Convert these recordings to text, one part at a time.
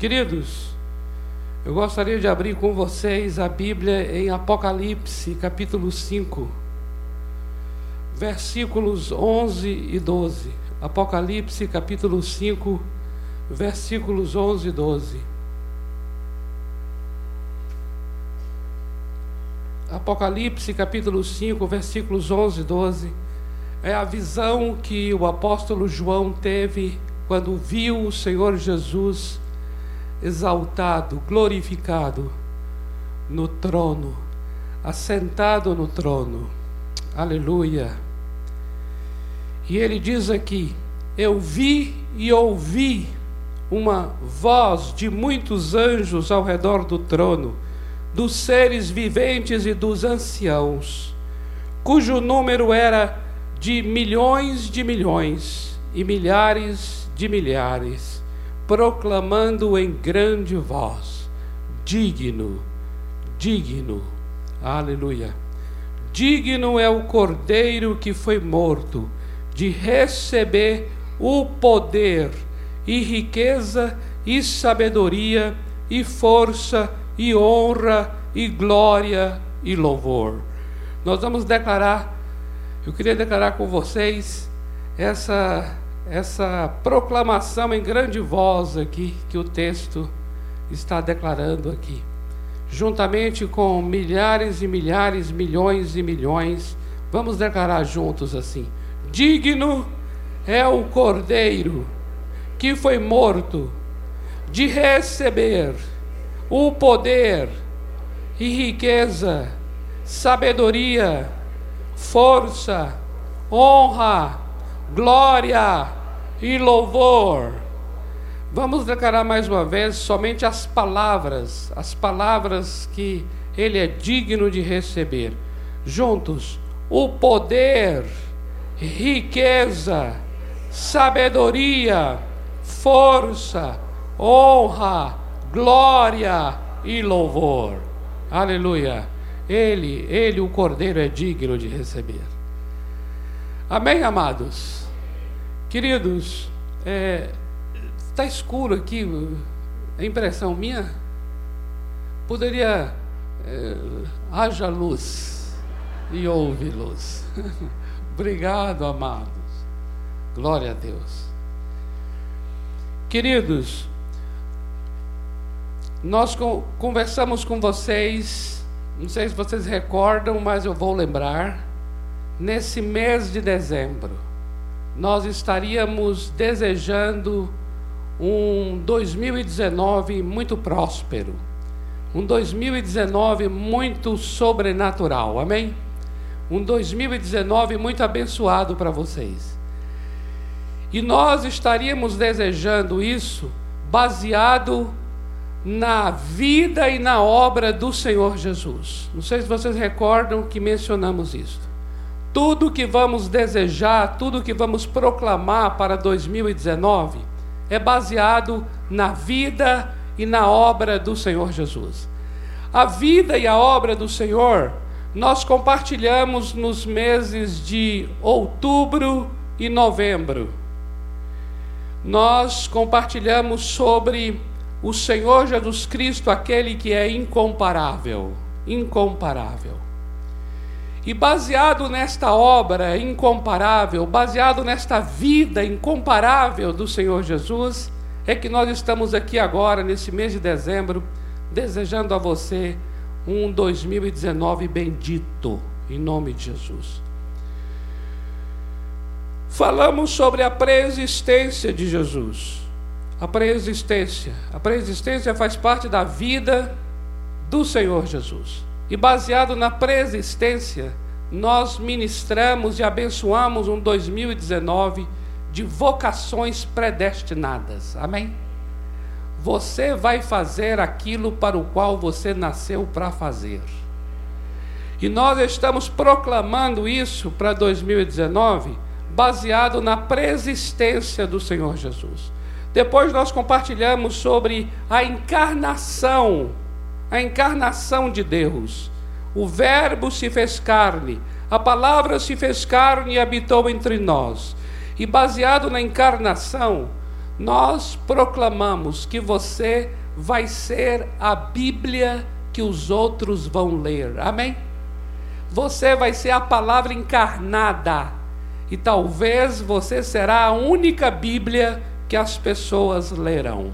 Queridos, eu gostaria de abrir com vocês a Bíblia em Apocalipse, capítulo 5, versículos 11 e 12. Apocalipse, capítulo 5, versículos 11 e 12. Apocalipse, capítulo 5, versículos 11 e 12. É a visão que o apóstolo João teve quando viu o Senhor Jesus exaltado, glorificado no trono, assentado no trono. Aleluia. E ele diz aqui: Eu vi e ouvi uma voz de muitos anjos ao redor do trono, dos seres viventes e dos anciãos, cujo número era de milhões de milhões e milhares de milhares proclamando em grande voz: Digno, digno, aleluia. Digno é o cordeiro que foi morto de receber o poder e riqueza e sabedoria e força e honra e glória e louvor. Nós vamos declarar, eu queria declarar com vocês essa essa proclamação em grande voz aqui que o texto está declarando aqui. Juntamente com milhares e milhares, milhões e milhões, vamos declarar juntos assim: Digno é o Cordeiro que foi morto de receber o poder e riqueza, sabedoria, força, honra, glória e louvor. Vamos declarar mais uma vez somente as palavras, as palavras que ele é digno de receber. Juntos, o poder, riqueza, sabedoria, força, honra, glória e louvor. Aleluia. Ele, ele, o Cordeiro, é digno de receber. Amém, amados? Queridos, está é, tá escuro aqui, a impressão minha? Poderia. É, haja luz e ouve luz. Obrigado, amados. Glória a Deus. Queridos, nós conversamos com vocês, não sei se vocês recordam, mas eu vou lembrar, nesse mês de dezembro nós estaríamos desejando um 2019 muito próspero, um 2019 muito sobrenatural, amém? Um 2019 muito abençoado para vocês. E nós estaríamos desejando isso baseado na vida e na obra do Senhor Jesus. Não sei se vocês recordam que mencionamos isso. Tudo que vamos desejar, tudo que vamos proclamar para 2019 é baseado na vida e na obra do Senhor Jesus. A vida e a obra do Senhor nós compartilhamos nos meses de outubro e novembro. Nós compartilhamos sobre o Senhor Jesus Cristo, aquele que é incomparável, incomparável. E baseado nesta obra incomparável, baseado nesta vida incomparável do Senhor Jesus, é que nós estamos aqui agora, nesse mês de dezembro, desejando a você um 2019 bendito, em nome de Jesus. Falamos sobre a preexistência de Jesus. A preexistência. A preexistência faz parte da vida do Senhor Jesus. E baseado na preexistência, nós ministramos e abençoamos um 2019 de vocações predestinadas. Amém? Você vai fazer aquilo para o qual você nasceu para fazer. E nós estamos proclamando isso para 2019, baseado na preexistência do Senhor Jesus. Depois nós compartilhamos sobre a encarnação a encarnação de Deus. O Verbo se fez carne, a palavra se fez carne e habitou entre nós. E baseado na encarnação, nós proclamamos que você vai ser a Bíblia que os outros vão ler. Amém? Você vai ser a palavra encarnada. E talvez você será a única Bíblia que as pessoas lerão.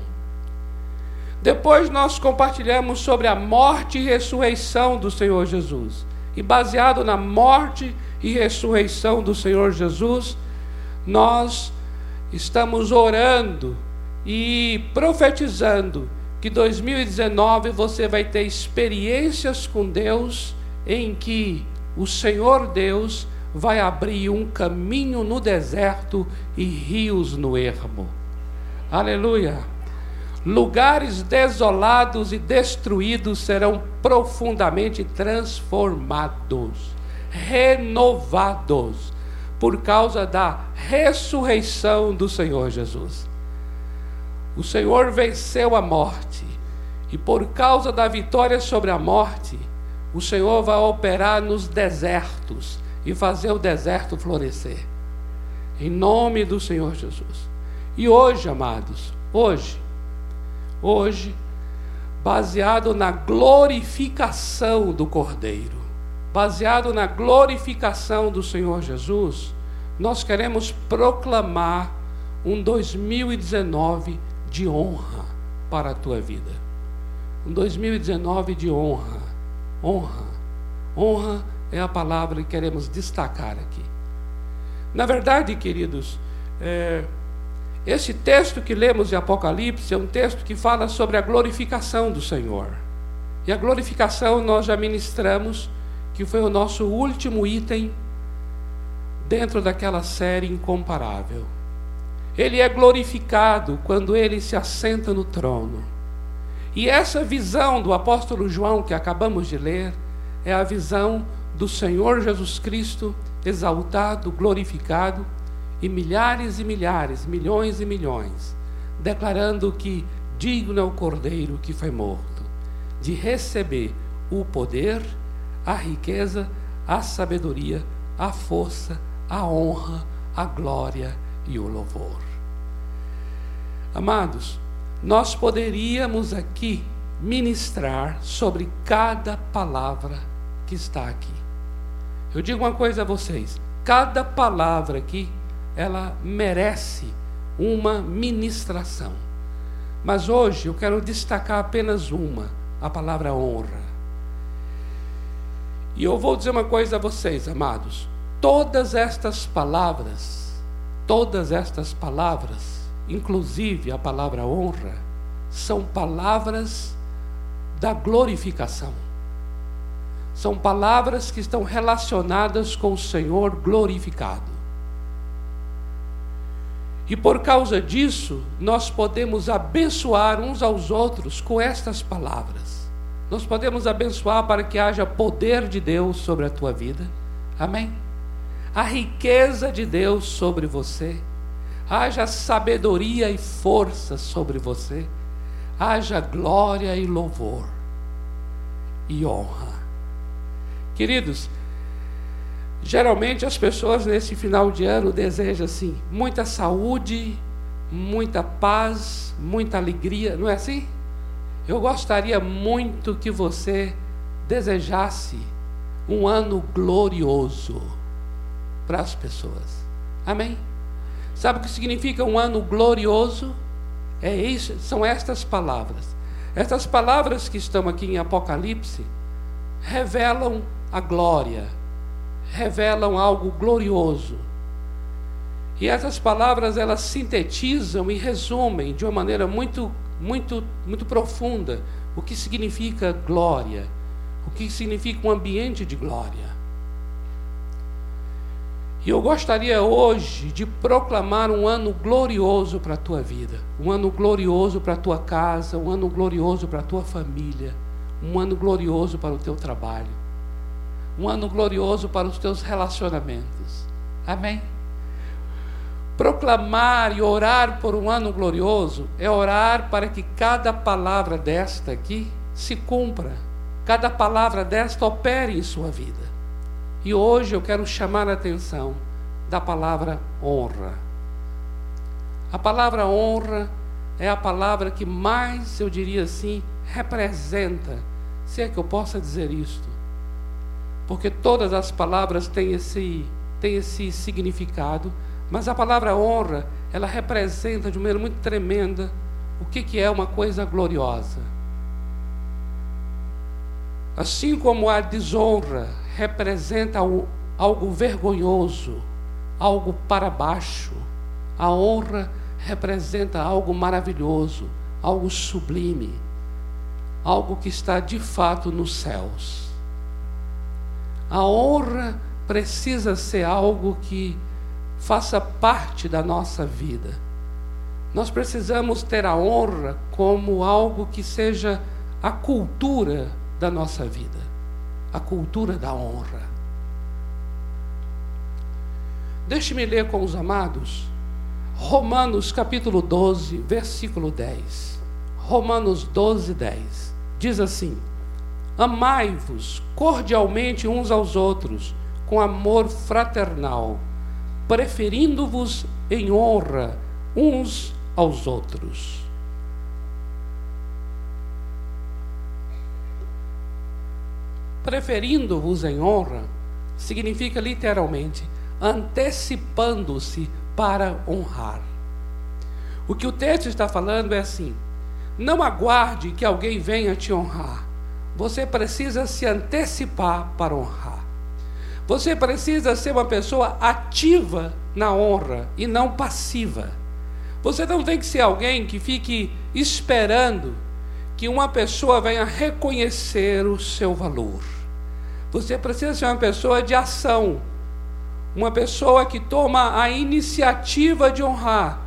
Depois nós compartilhamos sobre a morte e ressurreição do Senhor Jesus. E baseado na morte e ressurreição do Senhor Jesus, nós estamos orando e profetizando que 2019 você vai ter experiências com Deus em que o Senhor Deus vai abrir um caminho no deserto e rios no ermo. Aleluia. Lugares desolados e destruídos serão profundamente transformados, renovados, por causa da ressurreição do Senhor Jesus. O Senhor venceu a morte, e por causa da vitória sobre a morte, o Senhor vai operar nos desertos e fazer o deserto florescer. Em nome do Senhor Jesus. E hoje, amados, hoje, hoje, baseado na glorificação do Cordeiro, baseado na glorificação do Senhor Jesus, nós queremos proclamar um 2019 de honra para a tua vida. Um 2019 de honra honra. Honra é a palavra que queremos destacar aqui. Na verdade, queridos, é, esse texto que lemos de Apocalipse é um texto que fala sobre a glorificação do Senhor. E a glorificação nós já ministramos, que foi o nosso último item dentro daquela série incomparável. Ele é glorificado quando ele se assenta no trono. E essa visão do apóstolo João que acabamos de ler é a visão do Senhor Jesus Cristo exaltado, glorificado, e milhares e milhares, milhões e milhões, declarando que digno é o Cordeiro que foi morto, de receber o poder, a riqueza, a sabedoria, a força, a honra, a glória e o louvor. Amados, nós poderíamos aqui ministrar sobre cada palavra que está aqui. Eu digo uma coisa a vocês: cada palavra aqui, ela merece uma ministração. Mas hoje eu quero destacar apenas uma, a palavra honra. E eu vou dizer uma coisa a vocês, amados: todas estas palavras, todas estas palavras, inclusive a palavra honra, são palavras da glorificação. São palavras que estão relacionadas com o Senhor glorificado. E por causa disso, nós podemos abençoar uns aos outros com estas palavras. Nós podemos abençoar para que haja poder de Deus sobre a tua vida. Amém? A riqueza de Deus sobre você haja sabedoria e força sobre você, haja glória e louvor e honra. Queridos, geralmente as pessoas nesse final de ano desejam assim, muita saúde, muita paz, muita alegria, não é assim? Eu gostaria muito que você desejasse um ano glorioso para as pessoas. Amém? Sabe o que significa um ano glorioso? É isso, são estas palavras. Estas palavras que estão aqui em Apocalipse revelam a glória, revelam algo glorioso. E essas palavras elas sintetizam e resumem de uma maneira muito muito muito profunda o que significa glória, o que significa um ambiente de glória. E eu gostaria hoje de proclamar um ano glorioso para a tua vida, um ano glorioso para a tua casa, um ano glorioso para a tua família, um ano glorioso para o teu trabalho, um ano glorioso para os teus relacionamentos. Amém? Proclamar e orar por um ano glorioso é orar para que cada palavra desta aqui se cumpra, cada palavra desta opere em sua vida. E hoje eu quero chamar a atenção da palavra honra. A palavra honra é a palavra que mais, eu diria assim, representa, se é que eu possa dizer isto. Porque todas as palavras têm esse, têm esse significado, mas a palavra honra, ela representa de maneira muito tremenda o que, que é uma coisa gloriosa. Assim como a desonra representa algo vergonhoso, algo para baixo, a honra representa algo maravilhoso, algo sublime, algo que está de fato nos céus. A honra precisa ser algo que faça parte da nossa vida. Nós precisamos ter a honra como algo que seja a cultura da nossa vida, a cultura da honra. Deixe-me ler com os amados Romanos capítulo 12, versículo 10. Romanos 12, 10. Diz assim: Amai-vos cordialmente uns aos outros, com amor fraternal, preferindo-vos em honra uns aos outros. Preferindo-vos em honra significa literalmente antecipando-se para honrar. O que o texto está falando é assim: não aguarde que alguém venha te honrar. Você precisa se antecipar para honrar. Você precisa ser uma pessoa ativa na honra e não passiva. Você não tem que ser alguém que fique esperando que uma pessoa venha reconhecer o seu valor. Você precisa ser uma pessoa de ação, uma pessoa que toma a iniciativa de honrar,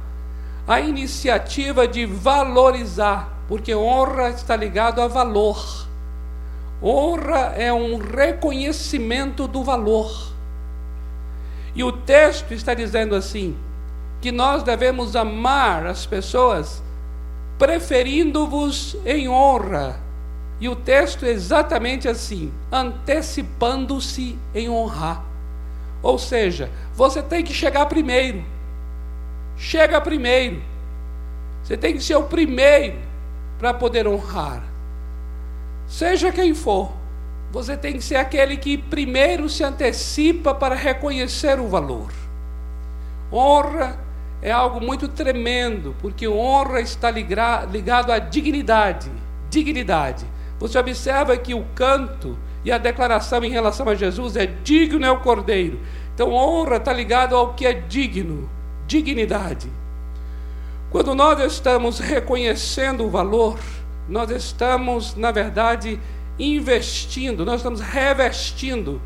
a iniciativa de valorizar, porque honra está ligado a valor. Honra é um reconhecimento do valor. E o texto está dizendo assim: que nós devemos amar as pessoas preferindo-vos em honra. E o texto é exatamente assim, antecipando-se em honrar. Ou seja, você tem que chegar primeiro. Chega primeiro. Você tem que ser o primeiro para poder honrar. Seja quem for, você tem que ser aquele que primeiro se antecipa para reconhecer o valor. Honra é algo muito tremendo, porque honra está ligado à dignidade. Dignidade. Você observa que o canto e a declaração em relação a Jesus é digno é o Cordeiro. Então honra está ligado ao que é digno, dignidade. Quando nós estamos reconhecendo o valor, nós estamos, na verdade, investindo, nós estamos revestindo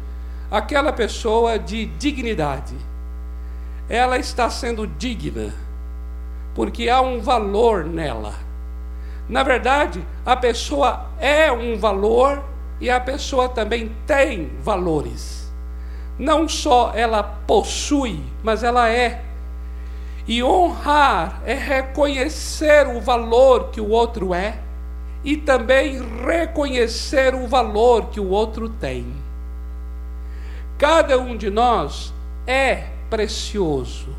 aquela pessoa de dignidade. Ela está sendo digna, porque há um valor nela. Na verdade, a pessoa é um valor e a pessoa também tem valores. Não só ela possui, mas ela é. E honrar é reconhecer o valor que o outro é e também reconhecer o valor que o outro tem. Cada um de nós é precioso.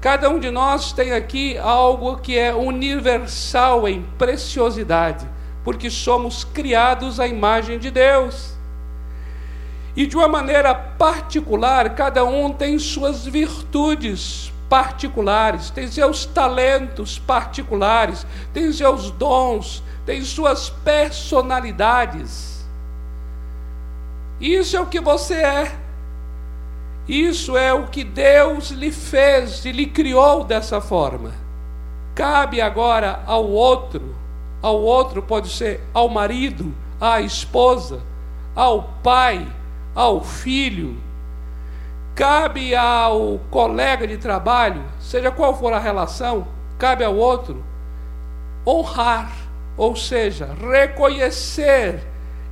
Cada um de nós tem aqui algo que é universal em preciosidade, porque somos criados à imagem de Deus. E de uma maneira particular, cada um tem suas virtudes particulares, tem seus talentos particulares, tem seus dons, tem suas personalidades. Isso é o que você é. Isso é o que Deus lhe fez e lhe criou dessa forma. Cabe agora ao outro, ao outro pode ser ao marido, à esposa, ao pai, ao filho, cabe ao colega de trabalho, seja qual for a relação, cabe ao outro honrar ou seja, reconhecer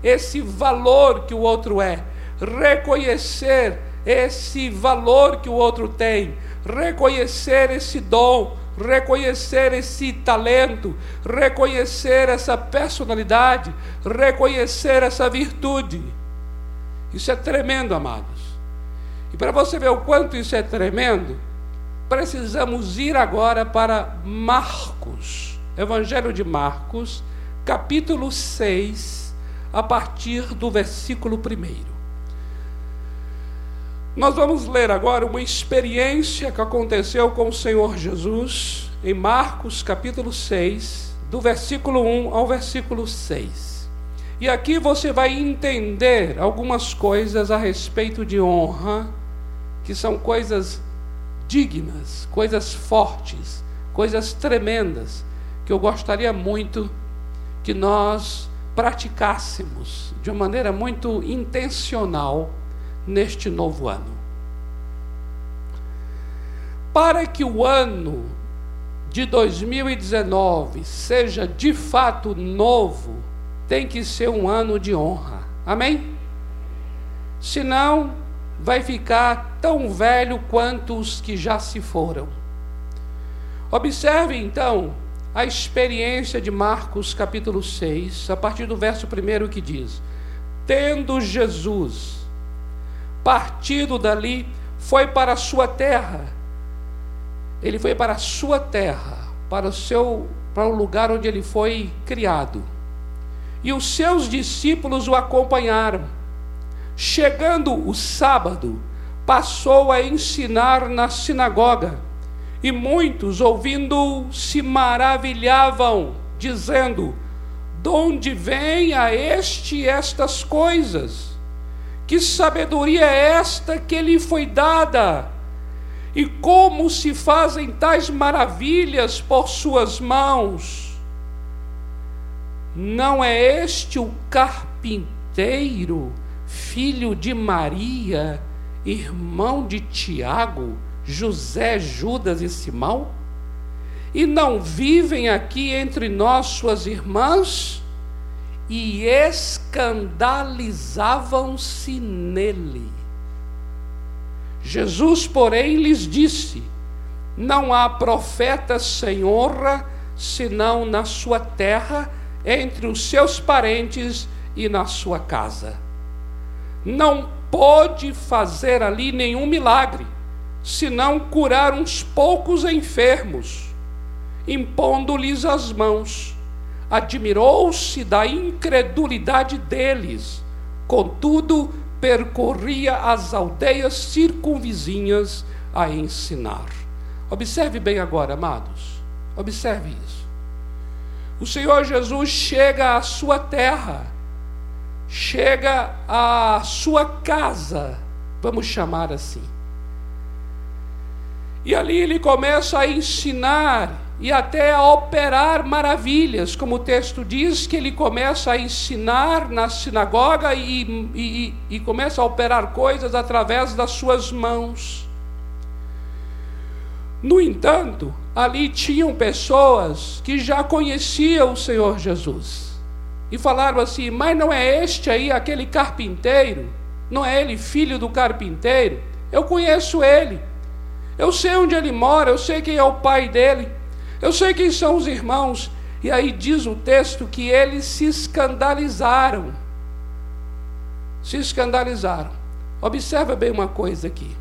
esse valor que o outro é, reconhecer esse valor que o outro tem, reconhecer esse dom, reconhecer esse talento, reconhecer essa personalidade, reconhecer essa virtude. Isso é tremendo, amados. E para você ver o quanto isso é tremendo, precisamos ir agora para Marcos, Evangelho de Marcos, capítulo 6, a partir do versículo 1. Nós vamos ler agora uma experiência que aconteceu com o Senhor Jesus em Marcos capítulo 6, do versículo 1 ao versículo 6. E aqui você vai entender algumas coisas a respeito de honra, que são coisas dignas, coisas fortes, coisas tremendas, que eu gostaria muito que nós praticássemos de uma maneira muito intencional neste novo ano. Para que o ano de 2019 seja de fato novo, tem que ser um ano de honra. Amém? Senão, vai ficar tão velho quanto os que já se foram. Observe então a experiência de Marcos capítulo 6, a partir do verso 1 que diz: Tendo Jesus partido dali, foi para a sua terra. Ele foi para a sua terra, para o seu para o lugar onde ele foi criado. E os seus discípulos o acompanharam. Chegando o sábado, passou a ensinar na sinagoga, e muitos, ouvindo, se maravilhavam, dizendo: De onde vem a este estas coisas? Que sabedoria é esta que lhe foi dada? E como se fazem tais maravilhas por suas mãos? Não é este o carpinteiro, filho de Maria, irmão de Tiago, José, Judas e Simão? E não vivem aqui entre nós suas irmãs? e escandalizavam-se nele. Jesus, porém, lhes disse: Não há profeta sem honra, senão na sua terra, entre os seus parentes e na sua casa. Não pôde fazer ali nenhum milagre, senão curar uns poucos enfermos, impondo-lhes as mãos admirou-se da incredulidade deles, contudo, percorria as aldeias circunvizinhas a ensinar. Observe bem agora, amados, observe isso. O Senhor Jesus chega à sua terra, chega à sua casa, vamos chamar assim. E ali ele começa a ensinar e até a operar maravilhas, como o texto diz, que ele começa a ensinar na sinagoga e, e, e começa a operar coisas através das suas mãos. No entanto, ali tinham pessoas que já conheciam o Senhor Jesus e falaram assim: Mas não é este aí aquele carpinteiro? Não é ele filho do carpinteiro? Eu conheço ele, eu sei onde ele mora, eu sei quem é o pai dele. Eu sei quem são os irmãos. E aí diz o texto que eles se escandalizaram. Se escandalizaram. Observa bem uma coisa aqui.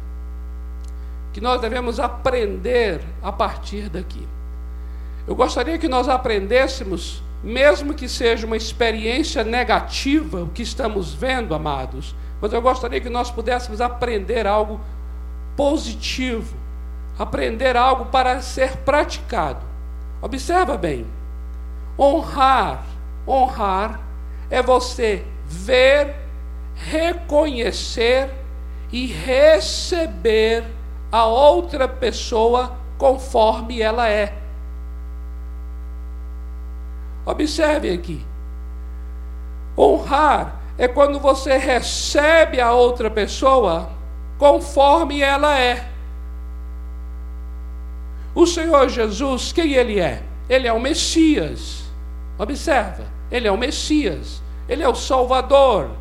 Que nós devemos aprender a partir daqui. Eu gostaria que nós aprendêssemos, mesmo que seja uma experiência negativa, o que estamos vendo, amados, mas eu gostaria que nós pudéssemos aprender algo positivo, aprender algo para ser praticado. Observa bem. Honrar, honrar é você ver, reconhecer e receber a outra pessoa conforme ela é. Observe aqui. Honrar é quando você recebe a outra pessoa conforme ela é. O Senhor Jesus, quem ele é? Ele é o Messias. Observa, ele é o Messias, ele é o Salvador.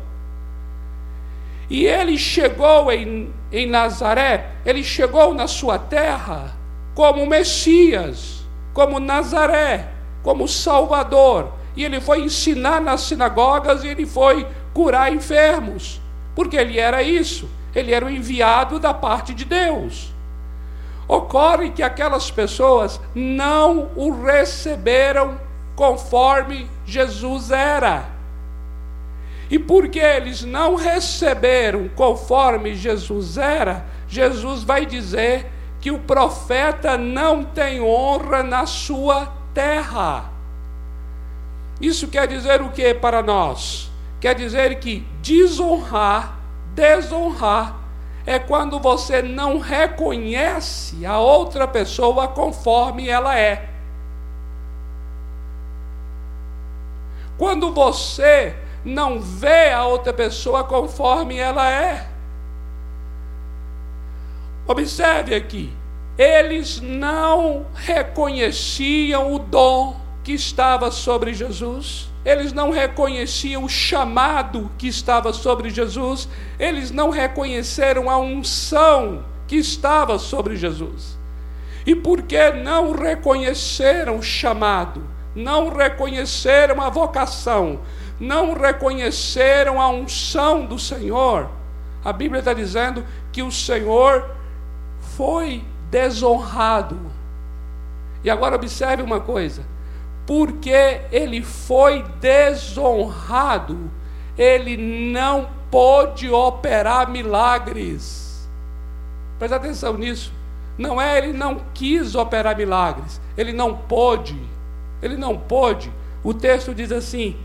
E ele chegou em, em Nazaré, ele chegou na sua terra como Messias, como Nazaré, como Salvador. E ele foi ensinar nas sinagogas e ele foi curar enfermos, porque ele era isso, ele era o enviado da parte de Deus. Ocorre que aquelas pessoas não o receberam conforme Jesus era. E porque eles não receberam conforme Jesus era, Jesus vai dizer que o profeta não tem honra na sua terra. Isso quer dizer o que para nós? Quer dizer que desonrar, desonrar, é quando você não reconhece a outra pessoa conforme ela é. Quando você não vê a outra pessoa conforme ela é. Observe aqui, eles não reconheciam o dom que estava sobre Jesus, eles não reconheciam o chamado que estava sobre Jesus, eles não reconheceram a unção que estava sobre Jesus. E porque não reconheceram o chamado, não reconheceram a vocação, não reconheceram a unção do Senhor, a Bíblia está dizendo que o Senhor foi desonrado. E agora observe uma coisa: porque ele foi desonrado, ele não pôde operar milagres. Presta atenção nisso. Não é ele não quis operar milagres, ele não pôde. Ele não pôde. O texto diz assim: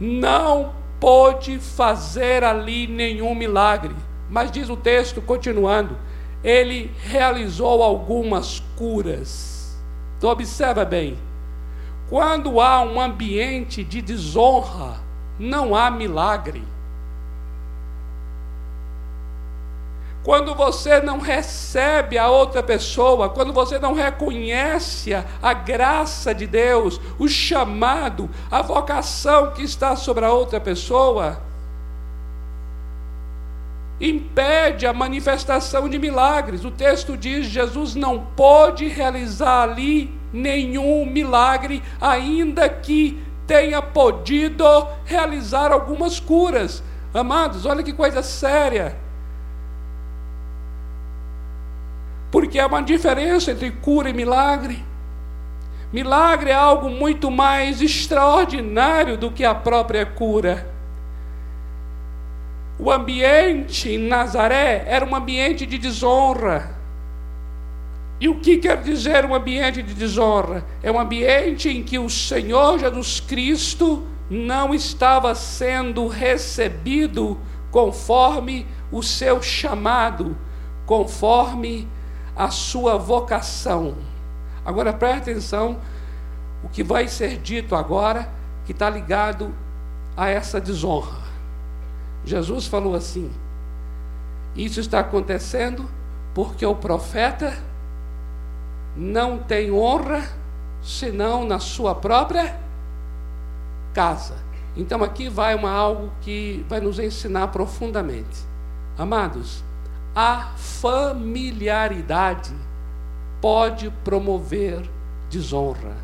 não pôde fazer ali nenhum milagre. Mas diz o texto, continuando, ele realizou algumas curas. Então, observa bem: quando há um ambiente de desonra, não há milagre. Quando você não recebe a outra pessoa, quando você não reconhece a graça de Deus, o chamado, a vocação que está sobre a outra pessoa, impede a manifestação de milagres. O texto diz: Jesus não pôde realizar ali nenhum milagre, ainda que tenha podido realizar algumas curas. Amados, olha que coisa séria. Porque há uma diferença entre cura e milagre. Milagre é algo muito mais extraordinário do que a própria cura. O ambiente em Nazaré era um ambiente de desonra. E o que quer dizer um ambiente de desonra? É um ambiente em que o Senhor Jesus Cristo não estava sendo recebido conforme o seu chamado, conforme a sua vocação. Agora preste atenção, o que vai ser dito agora, que está ligado a essa desonra. Jesus falou assim: Isso está acontecendo porque o profeta não tem honra senão na sua própria casa. Então aqui vai uma algo que vai nos ensinar profundamente. Amados, a familiaridade pode promover desonra.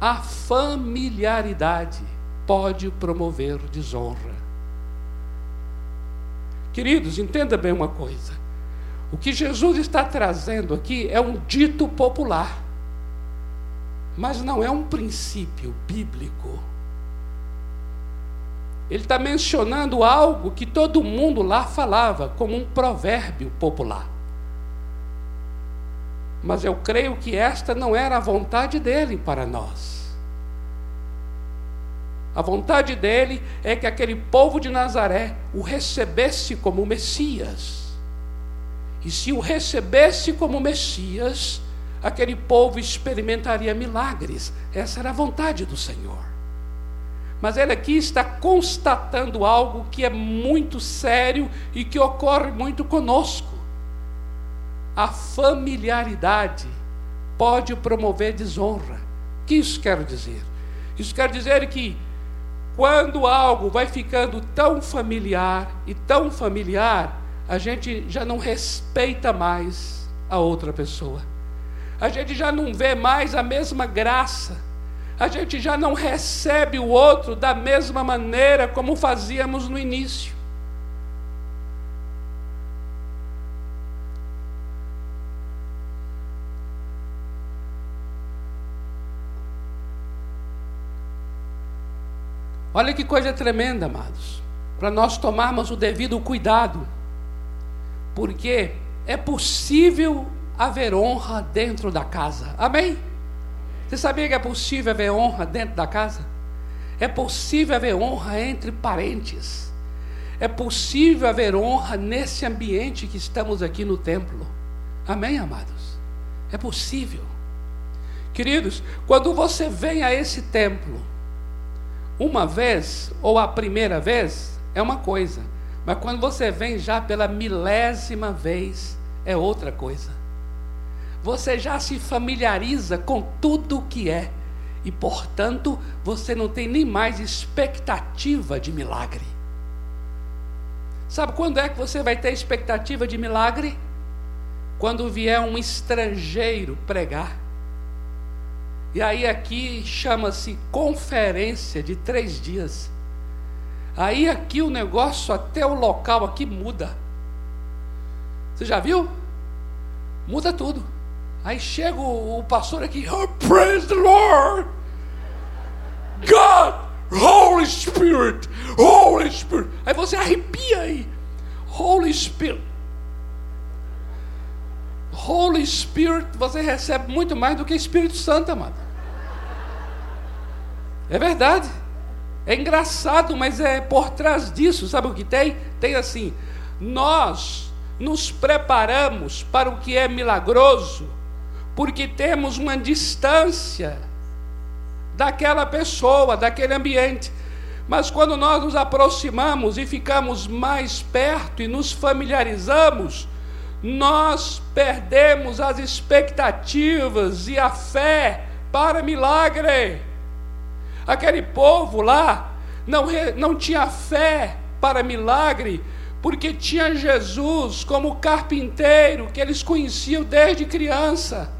A familiaridade pode promover desonra. Queridos, entenda bem uma coisa. O que Jesus está trazendo aqui é um dito popular, mas não é um princípio bíblico. Ele está mencionando algo que todo mundo lá falava, como um provérbio popular. Mas eu creio que esta não era a vontade dele para nós. A vontade dele é que aquele povo de Nazaré o recebesse como Messias. E se o recebesse como Messias, aquele povo experimentaria milagres. Essa era a vontade do Senhor. Mas ele aqui está constatando algo que é muito sério e que ocorre muito conosco. A familiaridade pode promover desonra. O que isso quer dizer? Isso quer dizer que quando algo vai ficando tão familiar e tão familiar, a gente já não respeita mais a outra pessoa. A gente já não vê mais a mesma graça a gente já não recebe o outro da mesma maneira como fazíamos no início. Olha que coisa tremenda, amados. Para nós tomarmos o devido cuidado. Porque é possível haver honra dentro da casa. Amém? Você sabia que é possível haver honra dentro da casa? É possível haver honra entre parentes. É possível haver honra nesse ambiente que estamos aqui no templo. Amém, amados? É possível. Queridos, quando você vem a esse templo, uma vez ou a primeira vez, é uma coisa. Mas quando você vem já pela milésima vez, é outra coisa. Você já se familiariza com tudo o que é. E, portanto, você não tem nem mais expectativa de milagre. Sabe quando é que você vai ter expectativa de milagre? Quando vier um estrangeiro pregar. E aí aqui chama-se conferência de três dias. Aí aqui o negócio, até o local aqui muda. Você já viu? Muda tudo. Aí chega o, o pastor aqui, oh, praise the Lord! God, Holy Spirit, Holy Spirit. Aí você arrepia aí. Holy Spirit. Holy Spirit, você recebe muito mais do que Espírito Santo, amado. É verdade. É engraçado, mas é por trás disso, sabe o que tem? Tem assim: nós nos preparamos para o que é milagroso, porque temos uma distância daquela pessoa, daquele ambiente. Mas quando nós nos aproximamos e ficamos mais perto e nos familiarizamos, nós perdemos as expectativas e a fé para milagre. Aquele povo lá não, não tinha fé para milagre, porque tinha Jesus como carpinteiro que eles conheciam desde criança.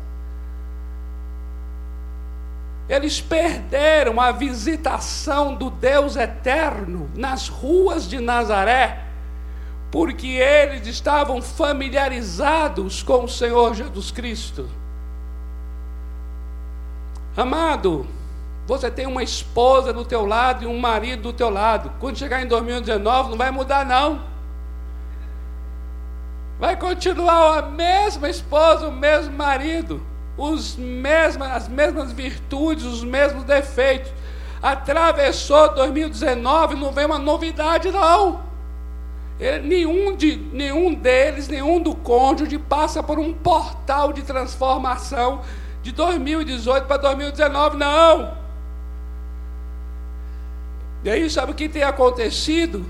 Eles perderam a visitação do Deus eterno nas ruas de Nazaré, porque eles estavam familiarizados com o Senhor Jesus Cristo. Amado, você tem uma esposa do teu lado e um marido do teu lado. Quando chegar em 2019, não vai mudar não. Vai continuar a mesma esposa, o mesmo marido os mesmas, as mesmas virtudes, os mesmos defeitos. Atravessou 2019, não vem uma novidade, não. Ele, nenhum, de, nenhum deles, nenhum do cônjuge passa por um portal de transformação de 2018 para 2019, não. E aí, sabe o que tem acontecido?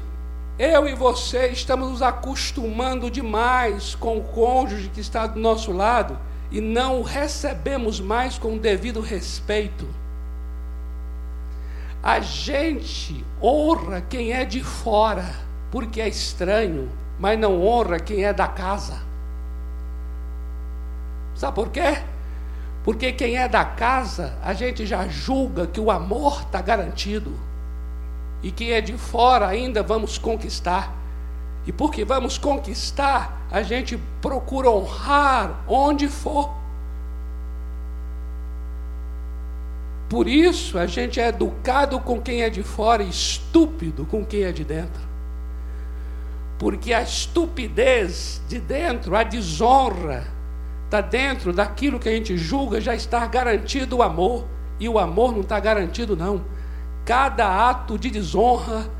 Eu e você estamos nos acostumando demais com o cônjuge que está do nosso lado e não o recebemos mais com o devido respeito. A gente honra quem é de fora, porque é estranho, mas não honra quem é da casa. Sabe por quê? Porque quem é da casa, a gente já julga que o amor está garantido. E quem é de fora ainda vamos conquistar. E porque vamos conquistar, a gente procura honrar onde for. Por isso a gente é educado com quem é de fora e estúpido com quem é de dentro. Porque a estupidez de dentro, a desonra, está dentro daquilo que a gente julga já está garantido o amor. E o amor não está garantido, não. Cada ato de desonra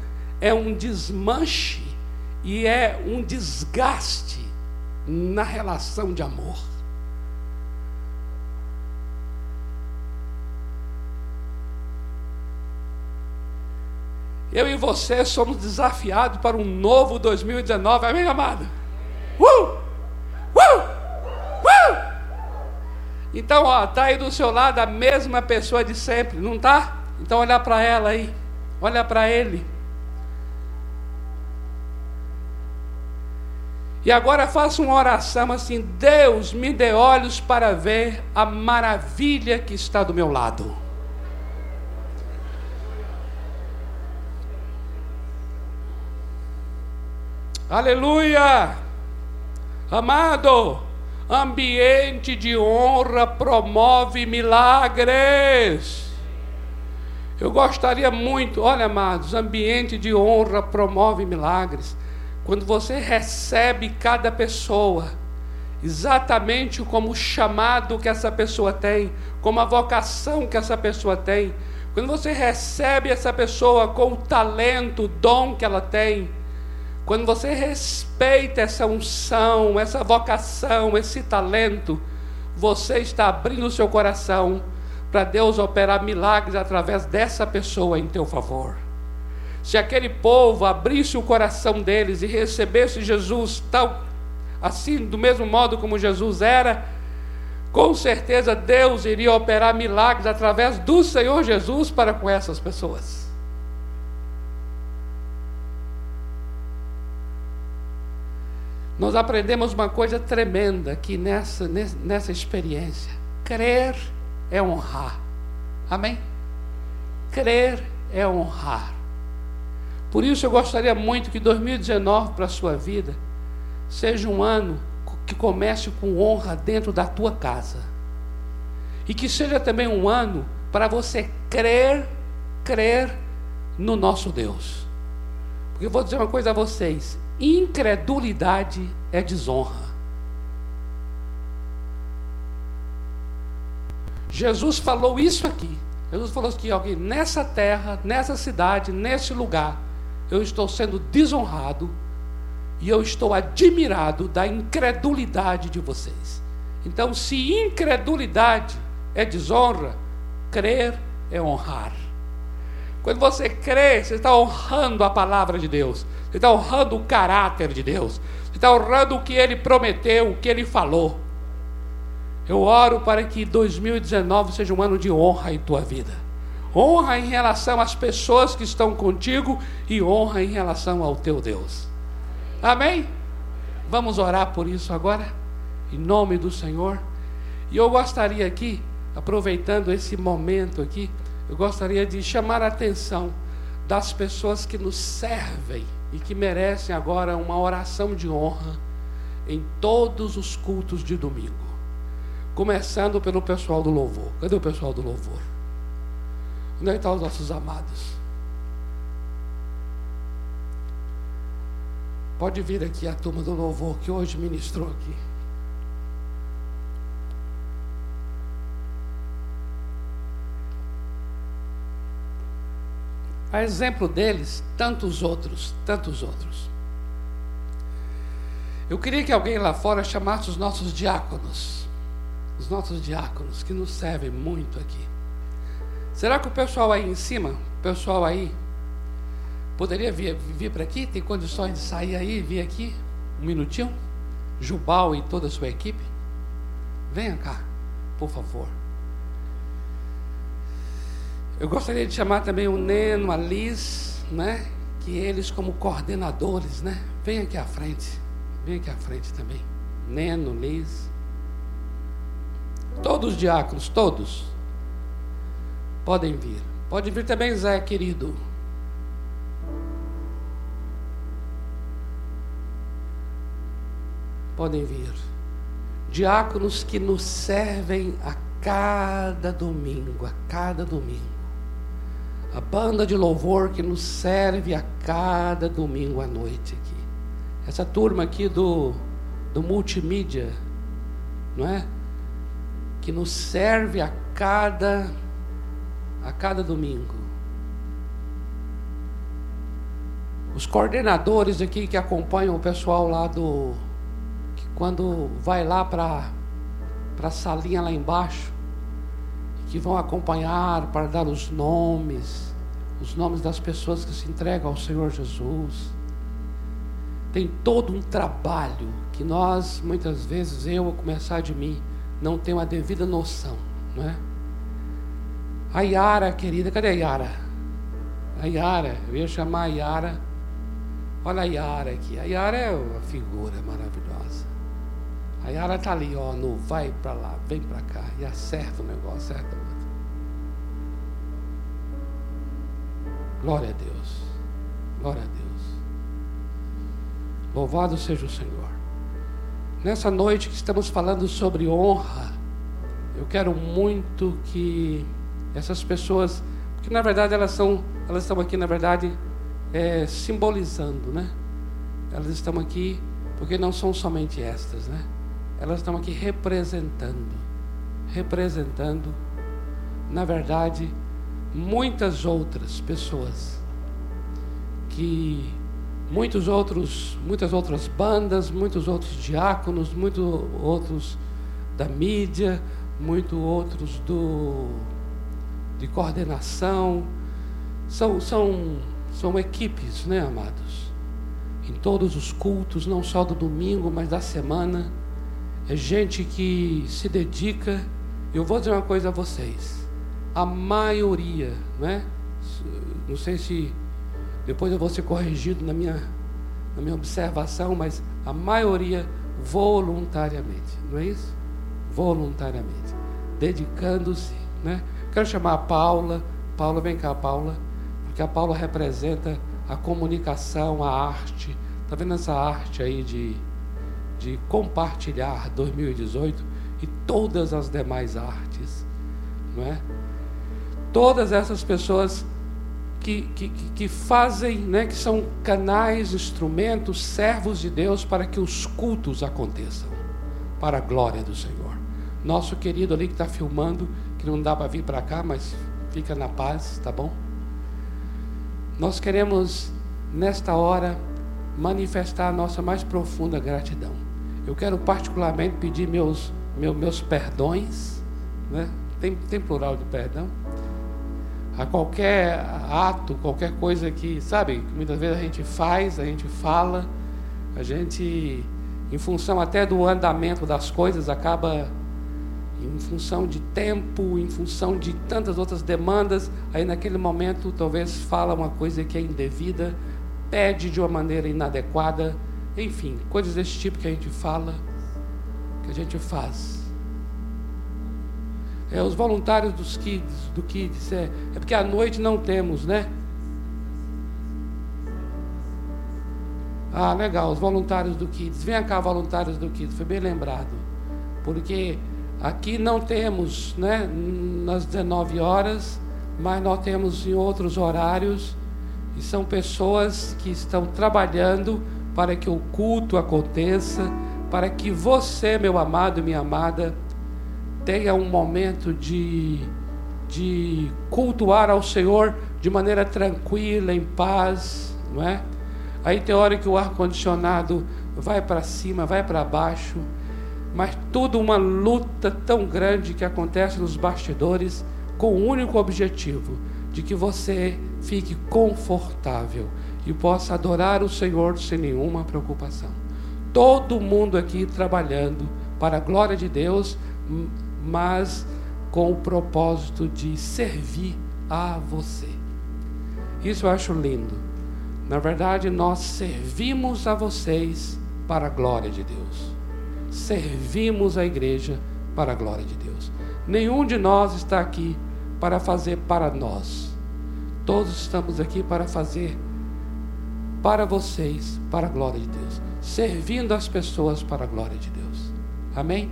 é um desmanche e é um desgaste na relação de amor. Eu e você somos desafiados para um novo 2019, amém, amado? Uh! Uh! Uh! Então, ó, tá aí do seu lado a mesma pessoa de sempre, não tá? Então olha para ela aí, olha para ele. E agora faça uma oração assim: Deus me dê olhos para ver a maravilha que está do meu lado. Aleluia! Amado, ambiente de honra promove milagres. Eu gostaria muito, olha, amados, ambiente de honra promove milagres. Quando você recebe cada pessoa, exatamente como o chamado que essa pessoa tem, como a vocação que essa pessoa tem, quando você recebe essa pessoa com o talento, o dom que ela tem, quando você respeita essa unção, essa vocação, esse talento, você está abrindo o seu coração para Deus operar milagres através dessa pessoa em teu favor. Se aquele povo abrisse o coração deles e recebesse Jesus tal assim, do mesmo modo como Jesus era, com certeza Deus iria operar milagres através do Senhor Jesus para com essas pessoas. Nós aprendemos uma coisa tremenda aqui nessa, nessa experiência: crer é honrar. Amém? Crer é honrar. Por isso eu gostaria muito que 2019 para a sua vida seja um ano que comece com honra dentro da tua casa. E que seja também um ano para você crer, crer no nosso Deus. Porque eu vou dizer uma coisa a vocês: incredulidade é desonra. Jesus falou isso aqui. Jesus falou que alguém nessa terra, nessa cidade, nesse lugar, eu estou sendo desonrado e eu estou admirado da incredulidade de vocês. Então, se incredulidade é desonra, crer é honrar. Quando você crê, você está honrando a palavra de Deus, você está honrando o caráter de Deus, você está honrando o que ele prometeu, o que ele falou. Eu oro para que 2019 seja um ano de honra em tua vida. Honra em relação às pessoas que estão contigo e honra em relação ao teu Deus. Amém? Vamos orar por isso agora, em nome do Senhor. E eu gostaria aqui, aproveitando esse momento aqui, eu gostaria de chamar a atenção das pessoas que nos servem e que merecem agora uma oração de honra em todos os cultos de domingo. Começando pelo pessoal do louvor. Cadê o pessoal do louvor? Onde é estão os nossos amados? Pode vir aqui a turma do louvor que hoje ministrou aqui. A exemplo deles, tantos outros, tantos outros. Eu queria que alguém lá fora chamasse os nossos diáconos, os nossos diáconos que nos servem muito aqui. Será que o pessoal aí em cima, o pessoal aí Poderia vir, vir para aqui? Tem condições de sair aí e vir aqui? Um minutinho? Jubal e toda a sua equipe? Venha cá, por favor. Eu gostaria de chamar também o Neno, a Liz, né? Que eles como coordenadores, né? Venha aqui à frente. Venha aqui à frente também. Neno, Liz. Todos os diáconos, todos. Podem vir. Pode vir também, Zé, querido. podem vir. Diáconos que nos servem a cada domingo, a cada domingo. A banda de louvor que nos serve a cada domingo à noite aqui. Essa turma aqui do, do multimídia, não é? Que nos serve a cada a cada domingo. Os coordenadores aqui que acompanham o pessoal lá do quando vai lá para a salinha lá embaixo, que vão acompanhar para dar os nomes, os nomes das pessoas que se entregam ao Senhor Jesus. Tem todo um trabalho que nós, muitas vezes, eu, a começar de mim, não tenho a devida noção, não é? A Yara, querida, cadê a Yara? A Yara, eu ia chamar a Yara. Olha a Yara aqui. A Yara é uma figura maravilhosa. A Yara está ali, ó, no vai para lá, vem para cá, e acerta o negócio, acerta o outro. Glória a Deus. Glória a Deus. Louvado seja o Senhor. Nessa noite que estamos falando sobre honra, eu quero muito que essas pessoas Porque na verdade elas são, elas estão aqui na verdade é, simbolizando, né? Elas estão aqui porque não são somente estas, né? Elas estão aqui representando, representando, na verdade, muitas outras pessoas que muitos outros, muitas outras bandas, muitos outros diáconos, muitos outros da mídia, muitos outros do de coordenação, são, são, são equipes, né, amados? Em todos os cultos, não só do domingo, mas da semana. É gente que se dedica. Eu vou dizer uma coisa a vocês. A maioria, né? Não sei se depois eu vou ser corrigido na minha, na minha observação, mas a maioria voluntariamente, não é isso? Voluntariamente, dedicando-se, né? Quero chamar a Paula. Paula, vem cá, Paula, porque a Paula representa a comunicação, a arte. Está vendo essa arte aí de, de compartilhar 2018 e todas as demais artes, não é? Todas essas pessoas que, que, que fazem, né, que são canais, instrumentos, servos de Deus para que os cultos aconteçam, para a glória do Senhor. Nosso querido ali que está filmando, que não dá para vir para cá, mas fica na paz, tá bom? Nós queremos, nesta hora, manifestar a nossa mais profunda gratidão. Eu quero particularmente pedir meus, meus, perdões, né? tem, tem plural de perdão? A qualquer ato, qualquer coisa que, sabe, muitas vezes a gente faz, a gente fala, a gente, em função até do andamento das coisas, acaba em função de tempo, em função de tantas outras demandas, aí naquele momento talvez fala uma coisa que é indevida, pede de uma maneira inadequada, enfim, coisas desse tipo que a gente fala, que a gente faz. É, os voluntários dos kids, do kids, é, é porque à noite não temos, né? Ah, legal, os voluntários do Kids. Vem cá, voluntários do Kids, foi bem lembrado. Porque Aqui não temos, né, nas 19 horas, mas nós temos em outros horários, e são pessoas que estão trabalhando para que o culto aconteça, para que você, meu amado e minha amada, tenha um momento de, de cultuar ao Senhor de maneira tranquila, em paz, não é? Aí tem hora que o ar-condicionado vai para cima, vai para baixo, mas tudo uma luta tão grande que acontece nos bastidores com o único objetivo de que você fique confortável e possa adorar o Senhor sem nenhuma preocupação. Todo mundo aqui trabalhando para a glória de Deus, mas com o propósito de servir a você. Isso eu acho lindo. Na verdade, nós servimos a vocês para a glória de Deus servimos a igreja para a glória de Deus. Nenhum de nós está aqui para fazer para nós. Todos estamos aqui para fazer para vocês, para a glória de Deus, servindo as pessoas para a glória de Deus. Amém?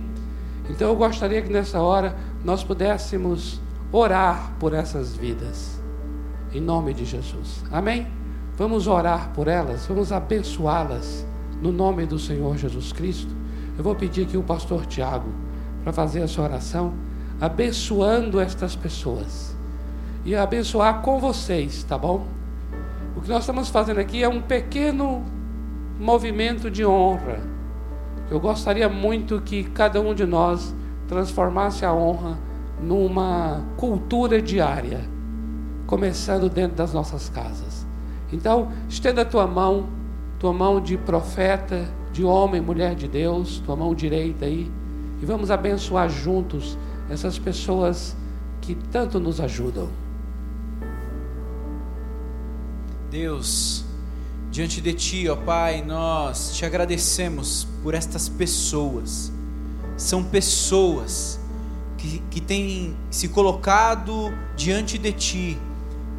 Então eu gostaria que nessa hora nós pudéssemos orar por essas vidas, em nome de Jesus. Amém? Vamos orar por elas, vamos abençoá-las, no nome do Senhor Jesus Cristo. Eu vou pedir aqui o pastor Tiago para fazer essa oração, abençoando estas pessoas. E abençoar com vocês, tá bom? O que nós estamos fazendo aqui é um pequeno movimento de honra. Eu gostaria muito que cada um de nós transformasse a honra numa cultura diária, começando dentro das nossas casas. Então, estenda a tua mão, tua mão de profeta, de homem, mulher de Deus, tua mão direita aí, e vamos abençoar juntos essas pessoas que tanto nos ajudam. Deus, diante de Ti, ó Pai, nós te agradecemos por estas pessoas. São pessoas que, que têm se colocado diante de Ti,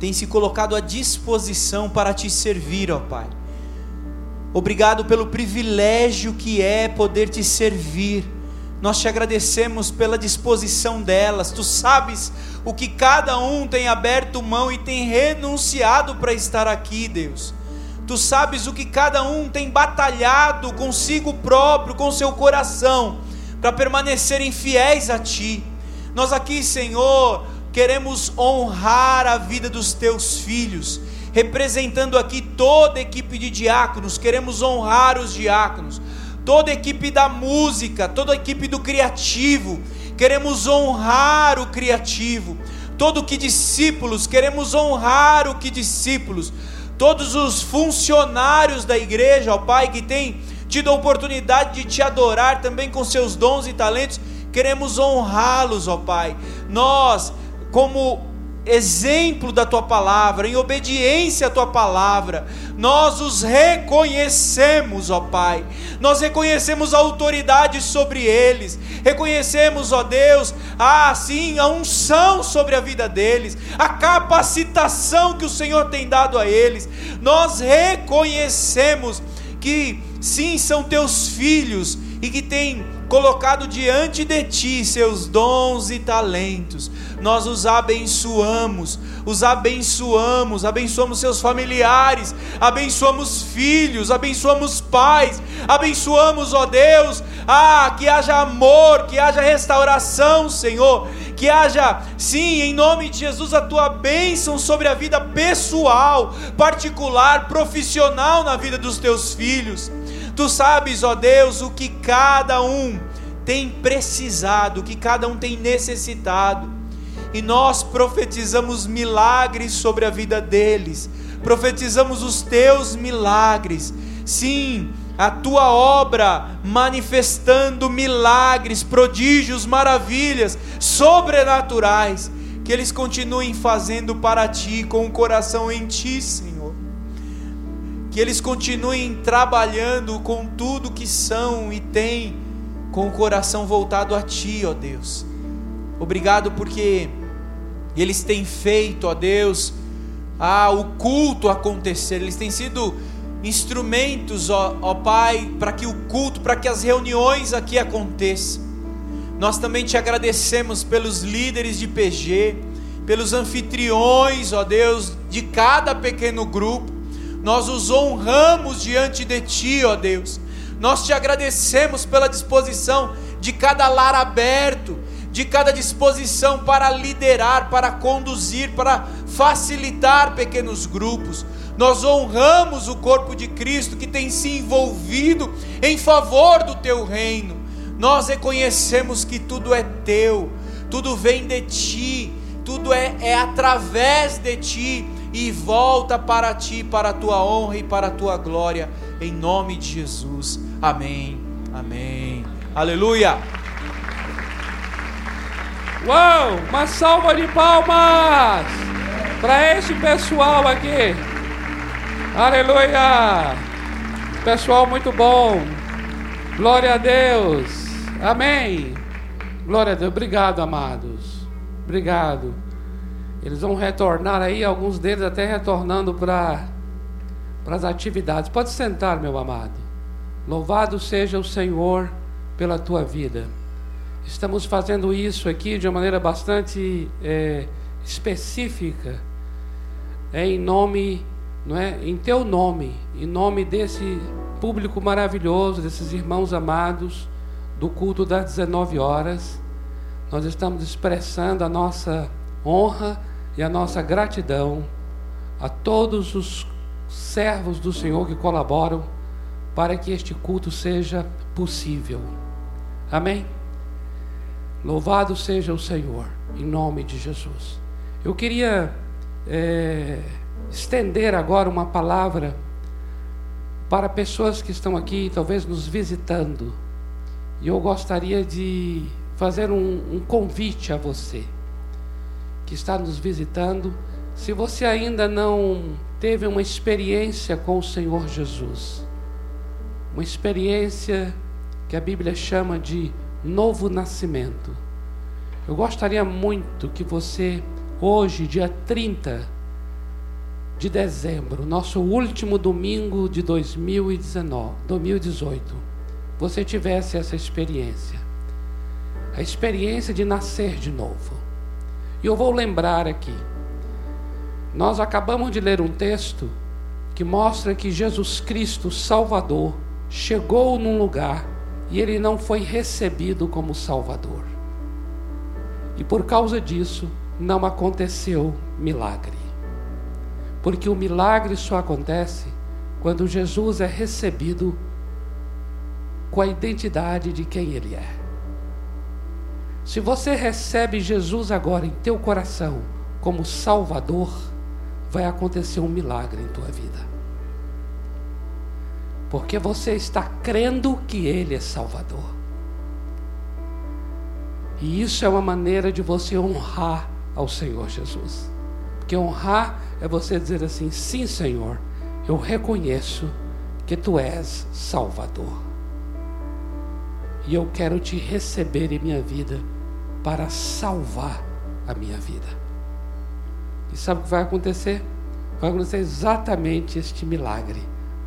têm se colocado à disposição para Te servir, ó Pai. Obrigado pelo privilégio que é poder te servir, Nós te agradecemos pela disposição delas. Tu sabes o que cada um tem aberto mão e tem renunciado para estar aqui, Deus. Tu sabes o que cada um tem batalhado consigo próprio, com seu coração, para permanecerem fiéis a Ti. Nós aqui, Senhor, queremos honrar a vida dos Teus filhos, representando aqui toda a equipe de diáconos, queremos honrar os diáconos toda a equipe da música, toda a equipe do criativo, queremos honrar o criativo, todo que discípulos, queremos honrar o que discípulos, todos os funcionários da igreja, ó Pai, que tem tido a oportunidade de te adorar também com seus dons e talentos, queremos honrá-los, ó Pai. Nós, como exemplo da tua palavra, em obediência à tua palavra, nós os reconhecemos, ó Pai. Nós reconhecemos a autoridade sobre eles. Reconhecemos, ó Deus, ah, sim, a unção sobre a vida deles, a capacitação que o Senhor tem dado a eles. Nós reconhecemos que sim, são teus filhos e que têm colocado diante de ti seus dons e talentos nós os abençoamos, os abençoamos, abençoamos seus familiares, abençoamos filhos, abençoamos pais, abençoamos, ó Deus, ah, que haja amor, que haja restauração, Senhor, que haja, sim, em nome de Jesus, a tua bênção sobre a vida pessoal, particular, profissional na vida dos teus filhos. Tu sabes, ó Deus, o que cada um tem precisado, o que cada um tem necessitado e nós profetizamos milagres sobre a vida deles, profetizamos os teus milagres, sim, a tua obra manifestando milagres, prodígios, maravilhas sobrenaturais, que eles continuem fazendo para ti com o coração em ti, Senhor. Que eles continuem trabalhando com tudo que são e têm, com o coração voltado a ti, ó Deus. Obrigado porque e eles têm feito, ó Deus, o culto acontecer. Eles têm sido instrumentos, ó, ó Pai, para que o culto, para que as reuniões aqui aconteçam. Nós também te agradecemos pelos líderes de PG, pelos anfitriões, ó Deus, de cada pequeno grupo. Nós os honramos diante de Ti, ó Deus. Nós te agradecemos pela disposição de cada lar aberto, de cada disposição para liderar, para conduzir, para facilitar pequenos grupos. Nós honramos o corpo de Cristo que tem se envolvido em favor do teu reino. Nós reconhecemos que tudo é teu, tudo vem de ti, tudo é, é através de ti e volta para ti, para a tua honra e para a tua glória, em nome de Jesus. Amém. Amém. Aleluia. Uau! Uma salva de palmas para esse pessoal aqui. Aleluia! Pessoal muito bom. Glória a Deus. Amém. Glória a Deus. Obrigado, amados. Obrigado. Eles vão retornar aí, alguns deles até retornando para para as atividades. Pode sentar, meu amado. Louvado seja o Senhor pela tua vida. Estamos fazendo isso aqui de uma maneira bastante é, específica, é em nome, não é, em teu nome, em nome desse público maravilhoso, desses irmãos amados do culto das 19 horas. Nós estamos expressando a nossa honra e a nossa gratidão a todos os servos do Senhor que colaboram para que este culto seja possível. Amém? Louvado seja o Senhor, em nome de Jesus. Eu queria é, estender agora uma palavra para pessoas que estão aqui, talvez nos visitando. E eu gostaria de fazer um, um convite a você que está nos visitando. Se você ainda não teve uma experiência com o Senhor Jesus, uma experiência que a Bíblia chama de novo nascimento. Eu gostaria muito que você, hoje, dia 30 de dezembro, nosso último domingo de 2019, 2018, você tivesse essa experiência. a experiência de nascer de novo. E eu vou lembrar aqui. Nós acabamos de ler um texto que mostra que Jesus Cristo, Salvador, chegou num lugar e ele não foi recebido como Salvador. E por causa disso, não aconteceu milagre. Porque o milagre só acontece quando Jesus é recebido com a identidade de quem ele é. Se você recebe Jesus agora em teu coração como Salvador, vai acontecer um milagre em tua vida. Porque você está crendo que Ele é Salvador. E isso é uma maneira de você honrar ao Senhor Jesus. Porque honrar é você dizer assim: sim, Senhor, eu reconheço que Tu és Salvador. E eu quero te receber em minha vida para salvar a minha vida. E sabe o que vai acontecer? Vai acontecer exatamente este milagre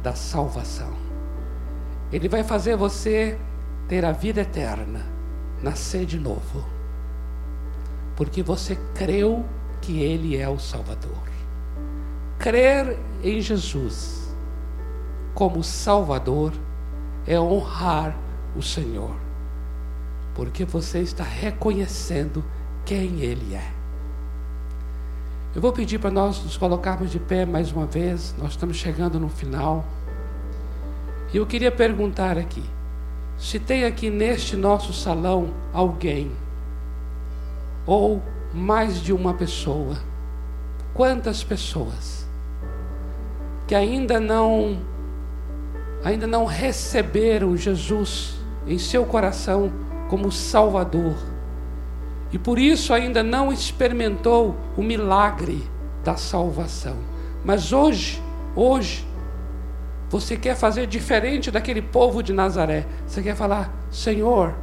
da salvação. Ele vai fazer você ter a vida eterna, nascer de novo, porque você creu que Ele é o Salvador. Crer em Jesus como Salvador é honrar o Senhor, porque você está reconhecendo quem Ele é. Eu vou pedir para nós nos colocarmos de pé mais uma vez, nós estamos chegando no final. E eu queria perguntar aqui: se tem aqui neste nosso salão alguém, ou mais de uma pessoa, quantas pessoas, que ainda não, ainda não receberam Jesus em seu coração como Salvador. E por isso ainda não experimentou o milagre da salvação. Mas hoje, hoje, você quer fazer diferente daquele povo de Nazaré. Você quer falar: Senhor,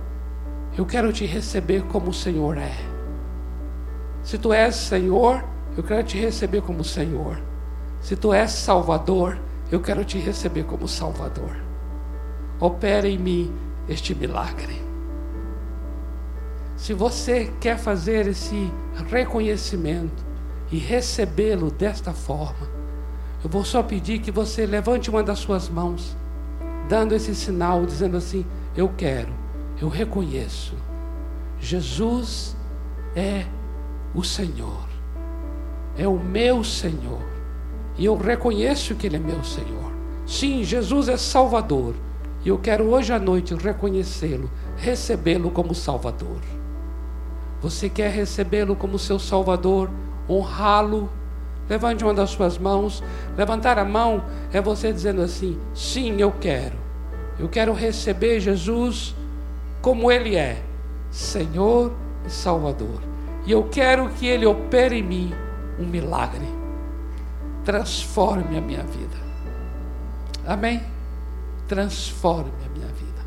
eu quero te receber como o Senhor é. Se tu és Senhor, eu quero te receber como Senhor. Se tu és Salvador, eu quero te receber como Salvador. Opera em mim este milagre. Se você quer fazer esse reconhecimento e recebê-lo desta forma, eu vou só pedir que você levante uma das suas mãos, dando esse sinal, dizendo assim: Eu quero, eu reconheço. Jesus é o Senhor, é o meu Senhor, e eu reconheço que Ele é meu Senhor. Sim, Jesus é Salvador. E eu quero hoje à noite reconhecê-lo, recebê-lo como Salvador. Você quer recebê-lo como seu Salvador, honrá-lo? Levante uma das suas mãos. Levantar a mão é você dizendo assim: sim, eu quero. Eu quero receber Jesus como Ele é, Senhor e Salvador. E eu quero que Ele opere em mim um milagre. Transforme a minha vida. Amém? transforme a minha vida.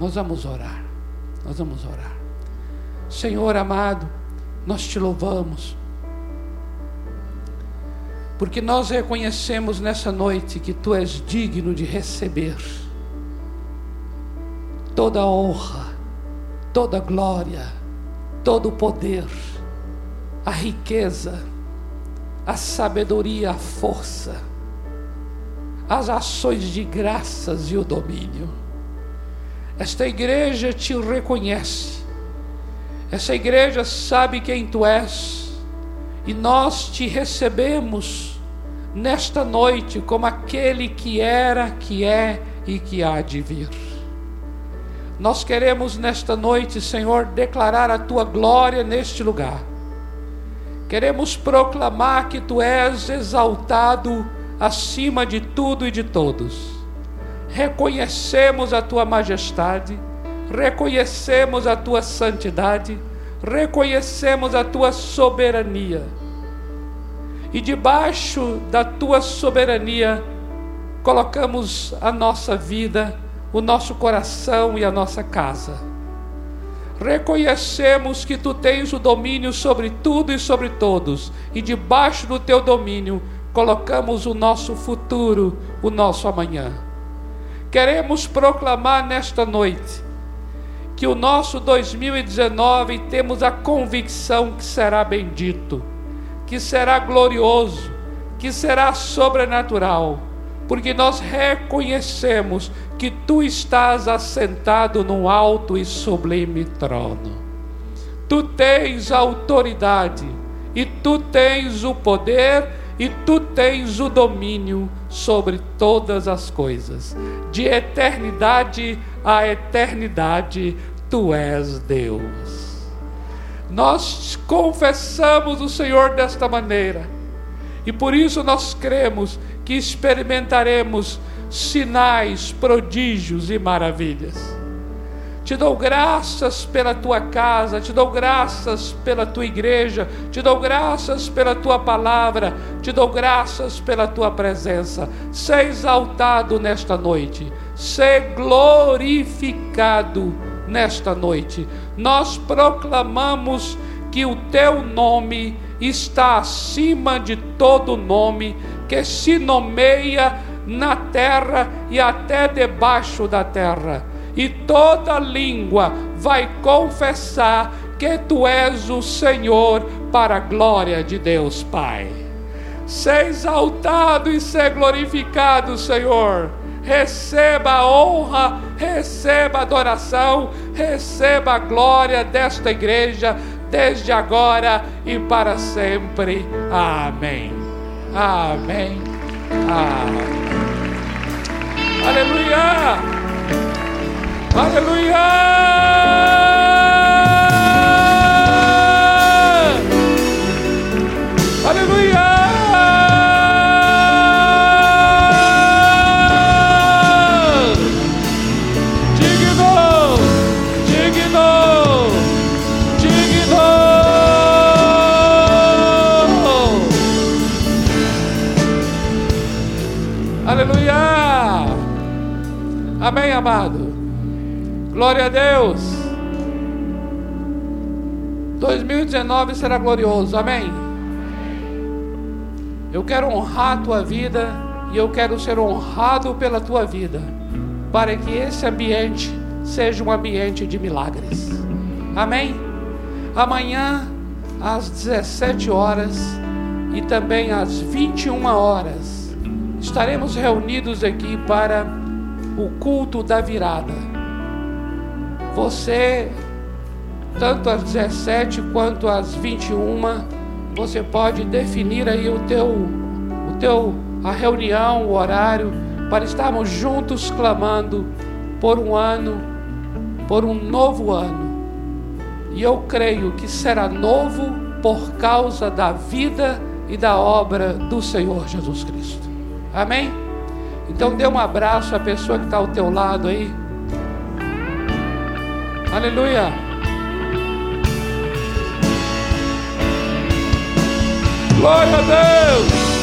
Nós vamos orar, nós vamos orar. Senhor amado, nós te louvamos, porque nós reconhecemos nessa noite que tu és digno de receber toda a honra, toda a glória, todo o poder, a riqueza, a sabedoria, a força as ações de graças e o domínio. Esta igreja te reconhece, essa igreja sabe quem tu és, e nós te recebemos nesta noite como aquele que era, que é e que há de vir. Nós queremos nesta noite, Senhor, declarar a tua glória neste lugar. Queremos proclamar que tu és exaltado acima de tudo e de todos. Reconhecemos a tua majestade, reconhecemos a tua santidade, reconhecemos a tua soberania. E debaixo da tua soberania, colocamos a nossa vida, o nosso coração e a nossa casa. Reconhecemos que tu tens o domínio sobre tudo e sobre todos, e debaixo do teu domínio colocamos o nosso futuro, o nosso amanhã. Queremos proclamar nesta noite que o nosso 2019 temos a convicção que será bendito, que será glorioso, que será sobrenatural, porque nós reconhecemos que tu estás assentado no alto e sublime trono. Tu tens autoridade e tu tens o poder e tu tens o domínio sobre todas as coisas. De eternidade a eternidade, tu és Deus. Nós confessamos o Senhor desta maneira, e por isso nós cremos que experimentaremos sinais, prodígios e maravilhas. Te dou graças pela tua casa, te dou graças pela tua igreja, te dou graças pela tua palavra, te dou graças pela tua presença. Ser exaltado nesta noite, ser glorificado nesta noite. Nós proclamamos que o teu nome está acima de todo nome que se nomeia na terra e até debaixo da terra e toda língua vai confessar que tu és o Senhor para a glória de Deus Pai. Ser exaltado e ser glorificado, Senhor. Receba a honra, receba a adoração, receba a glória desta igreja, desde agora e para sempre. Amém. Amém. Amém. Aleluia. Aleluia! Amém, amado. Glória a Deus. 2019 será glorioso, amém? Eu quero honrar a tua vida e eu quero ser honrado pela tua vida, para que esse ambiente seja um ambiente de milagres, amém? Amanhã, às 17 horas e também às 21 horas, estaremos reunidos aqui para o culto da virada. Você, tanto às 17 quanto às 21, você pode definir aí o teu, o teu, a reunião, o horário, para estarmos juntos clamando por um ano, por um novo ano. E eu creio que será novo por causa da vida e da obra do Senhor Jesus Cristo. Amém? Então dê um abraço à pessoa que está ao teu lado aí. Aleluia. Glória a Deus.